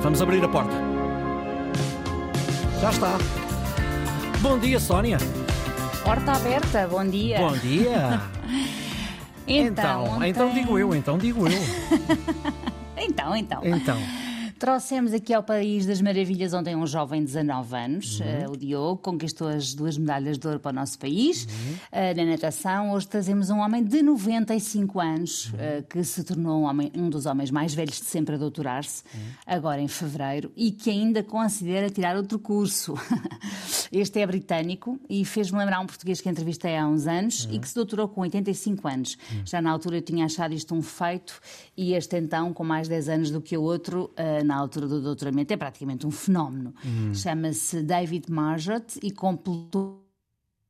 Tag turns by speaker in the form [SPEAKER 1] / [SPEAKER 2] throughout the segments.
[SPEAKER 1] Vamos abrir a porta. Já está. Bom dia, Sónia.
[SPEAKER 2] Porta aberta, bom dia.
[SPEAKER 1] Bom dia.
[SPEAKER 2] Então,
[SPEAKER 1] então,
[SPEAKER 2] ontem-
[SPEAKER 1] então digo eu, então digo eu.
[SPEAKER 2] Então, então.
[SPEAKER 1] Então,
[SPEAKER 2] Trouxemos aqui ao País das Maravilhas ontem um jovem de 19 anos,
[SPEAKER 1] Uhum.
[SPEAKER 2] eh, o Diogo, conquistou as duas medalhas de ouro para o nosso país
[SPEAKER 1] Uhum.
[SPEAKER 2] eh, na natação. Hoje trazemos um homem de 95 anos,
[SPEAKER 1] Uhum.
[SPEAKER 2] eh, que se tornou um, homem- um dos homens mais velhos de sempre a doutorar-se,
[SPEAKER 1] Uhum.
[SPEAKER 2] agora em fevereiro, e que ainda considera tirar outro curso. Este é britânico e fez-me lembrar um português que entrevistei há uns anos
[SPEAKER 1] Uhum.
[SPEAKER 2] e que se doutorou com 85 anos. Já na altura eu tinha achado isto um feito e este então, com mais 10 anos do que o outro, eh, na altura do doutoramento, é praticamente um fenómeno. Chama-se David Marjot e completou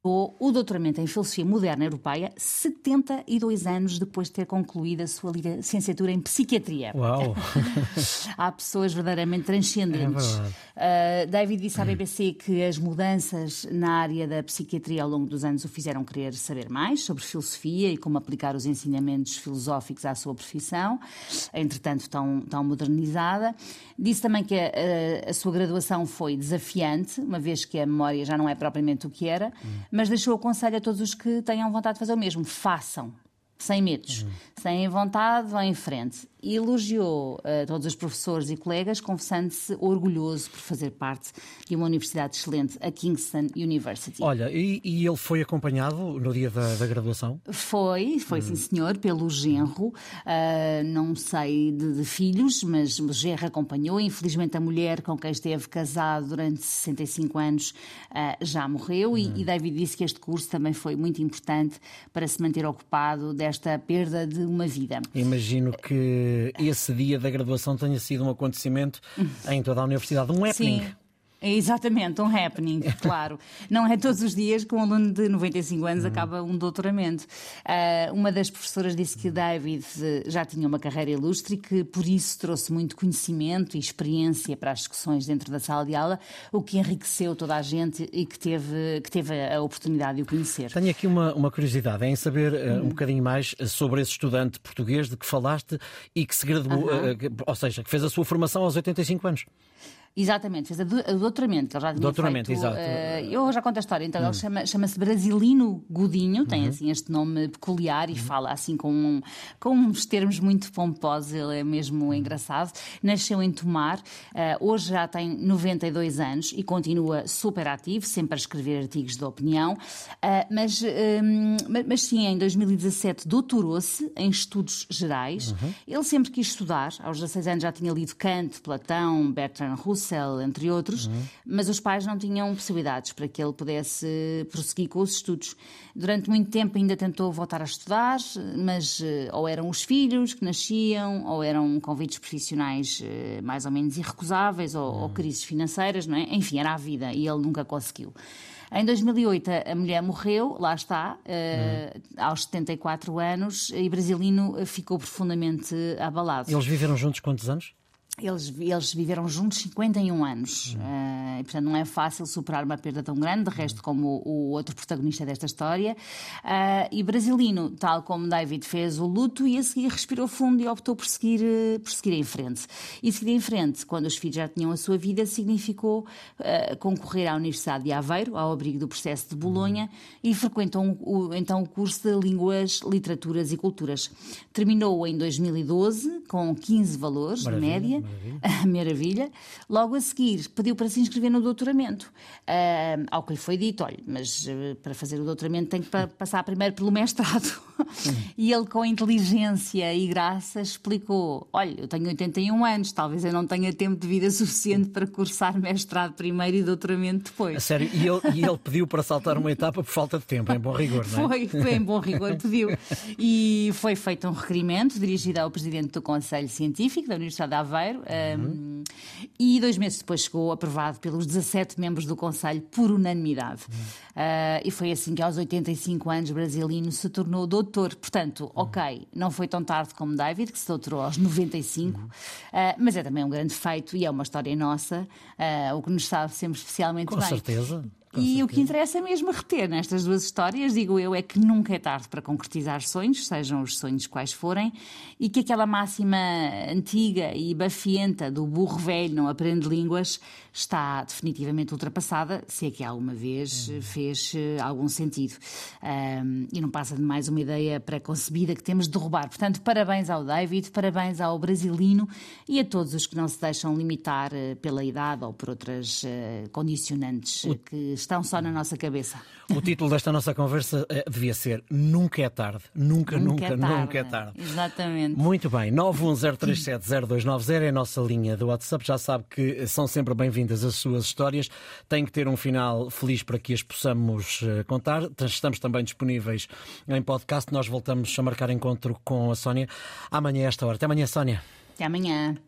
[SPEAKER 2] o doutoramento em Filosofia Moderna Europeia 72 anos depois de ter concluído a sua licenciatura em Psiquiatria.
[SPEAKER 1] uau.
[SPEAKER 2] Há pessoas verdadeiramente transcendentes.
[SPEAKER 1] É.
[SPEAKER 2] Uh, David disse à BBC que as mudanças na área da psiquiatria ao longo dos anos o fizeram querer saber mais sobre filosofia e como aplicar os ensinamentos filosóficos à sua profissão, entretanto tão, tão modernizada. Disse também que a, a- a sua graduação foi desafiante, uma vez que a memória já não é propriamente o que era, mas deixou o conselho a todos os que tenham vontade de fazer o mesmo: façam. Sem medos, sem vontade, vão em frente. Elogiou a todos os professores e colegas, confessando-se orgulhoso por fazer parte de uma universidade excelente, a Kingston University.
[SPEAKER 1] Olha, e, e ele foi acompanhado no dia da, da graduação?
[SPEAKER 2] Foi, foi sim senhor, pelo genro, ah, não sei de, de filhos, mas o genro acompanhou. Infelizmente a mulher com quem esteve casado durante 65 anos ah, já morreu e, e David disse que este curso também foi muito importante para se manter ocupado desta perda de uma vida.
[SPEAKER 1] Imagino que esse dia da graduação tenha sido um acontecimento em toda a universidade, um happening.
[SPEAKER 2] Sim. É exatamente, um happening, claro. Não é todos os dias que um aluno de 95 anos acaba um doutoramento. Ah, uma das professoras disse que David eh, já tinha uma carreira ilustre e que por isso trouxe muito conhecimento e experiência para as discussões dentro da sala de aula, o que enriqueceu toda a gente e que teve, que teve a oportunidade de o conhecer.
[SPEAKER 1] Tenho aqui uma, uma curiosidade em saber
[SPEAKER 2] Uhum.
[SPEAKER 1] um bocadinho mais eh, sobre esse estudante português de que falaste e que se graduou, eh, que- ou seja, que fez a sua formação aos 85 anos.
[SPEAKER 2] Exatamente, fez o doutoramento. Ele já tinha
[SPEAKER 1] Doutoramento,
[SPEAKER 2] feito,
[SPEAKER 1] exato. Hum.
[SPEAKER 2] eh, eu já conto a história. Então, ele chama- chama-se Brasilino Godinho, tem
[SPEAKER 1] Uhum.
[SPEAKER 2] assim este nome peculiar e fala assim com, um- com uns termos muito pomposos. Ele é mesmo
[SPEAKER 1] Hum.
[SPEAKER 2] engraçado. Nasceu em Tomar, eh, hoje já tem 92 anos e continua super ativo, sempre a escrever artigos de opinião. Eh, mas, eh, mas, mas sim, em 2017 doutorou-se em estudos gerais.
[SPEAKER 1] Uhum.
[SPEAKER 2] Ele sempre quis estudar, aos 16 anos já tinha lido Kant, Platão, Bertrand Russell, entre outros,
[SPEAKER 1] Uhum.
[SPEAKER 2] mas os pais não tinham possibilidades para que ele pudesse prosseguir com os estudos. Durante muito tempo ainda tentou voltar a estudar, mas eh, ou eram os filhos que nasciam, ou eram convites profissionais eh, mais ou menos irrecusáveis, ou,
[SPEAKER 1] Uhum.
[SPEAKER 2] ou crises financeiras, não é? Enfim, era a vida e ele nunca conseguiu. Em 2008 a mulher morreu, lá está, eh,
[SPEAKER 1] Uhum.
[SPEAKER 2] aos 74 anos, e Brasilino ficou profundamente abalado.
[SPEAKER 1] Eles viveram juntos quantos anos?
[SPEAKER 2] Eles, eles viveram juntos 51 anos. Eh, e, portanto, não é fácil superar uma perda tão grande, de resto, como o, o outro protagonista desta história. Eh, e Brasilino, tal como David, fez o luto e a seguir respirou fundo e optou por seguir, eh, por seguir em frente. E seguir em frente, quando os filhos já tinham a sua vida, significou eh, concorrer à Universidade de Aveiro, ao abrigo do processo de Bolonha, e frequentou um- o- então o curso de Línguas, Literaturas e Culturas. Terminou em 2012 com 15 valores de
[SPEAKER 1] Maravilha,
[SPEAKER 2] média.
[SPEAKER 1] Maravilha.
[SPEAKER 2] Maravilha. Logo a seguir, pediu para se inscrever no doutoramento. Ah, ao que lhe foi dito: olha, mas eh, para fazer o doutoramento tem que pa- passar primeiro pelo mestrado. e ele, com inteligência e graça, explicou: olha, eu tenho 81 anos, talvez eu não tenha tempo de vida suficiente para cursar mestrado primeiro e doutoramento
[SPEAKER 1] A
[SPEAKER 2] depois.
[SPEAKER 1] sério, e ele, e ele pediu para saltar uma etapa por falta de tempo, em bom rigor, não é?
[SPEAKER 2] Foi, foi em bom rigor, pediu. E foi feito um requerimento dirigido ao presidente do Conselho Científico da Universidade de Aveiro. um, e dois meses depois chegou aprovado pelos 17 membros do Conselho por unanimidade. Uh, e foi assim que aos 85 anos Brasilino se tornou doutor. Portanto, ok, não foi tão tarde como David, que se doutorou aos 95, uh, mas é também um grande feito e é uma história nossa, uh, o que nos sabe sempre especialmente
[SPEAKER 1] Com
[SPEAKER 2] bem.
[SPEAKER 1] certeza. Com
[SPEAKER 2] e certeza. o que interessa é mesmo reter nestas duas histórias, digo eu, é que nunca é tarde para concretizar sonhos, sejam os sonhos quais forem, e que aquela máxima antiga e bafienta do burro velho não aprende línguas está definitivamente ultrapassada, se é que alguma vez uhum. fez eh, algum sentido. Um, e não passa de mais uma ideia pré-concebida que temos de derrubar. Portanto, parabéns ao David, parabéns ao brasilino e a todos os que não se deixam limitar eh, pela idade ou por outras uh, condicionantes o... que estão só na nossa cabeça.
[SPEAKER 1] O título desta nossa conversa devia ser Nunca é tarde. Nunca, nunca, nunca é tarde. Nunca é tarde.
[SPEAKER 2] Exatamente.
[SPEAKER 1] Muito bem. 910370290 é a nossa linha do WhatsApp. Já sabe que são sempre bem-vindas as suas histórias. Tem que ter um final feliz para que as possamos eh, contar. Estamos também disponíveis em podcast. Nós voltamos a marcar encontro com a Sónia amanhã a esta hora. Até amanhã, Sónia.
[SPEAKER 2] Até amanhã.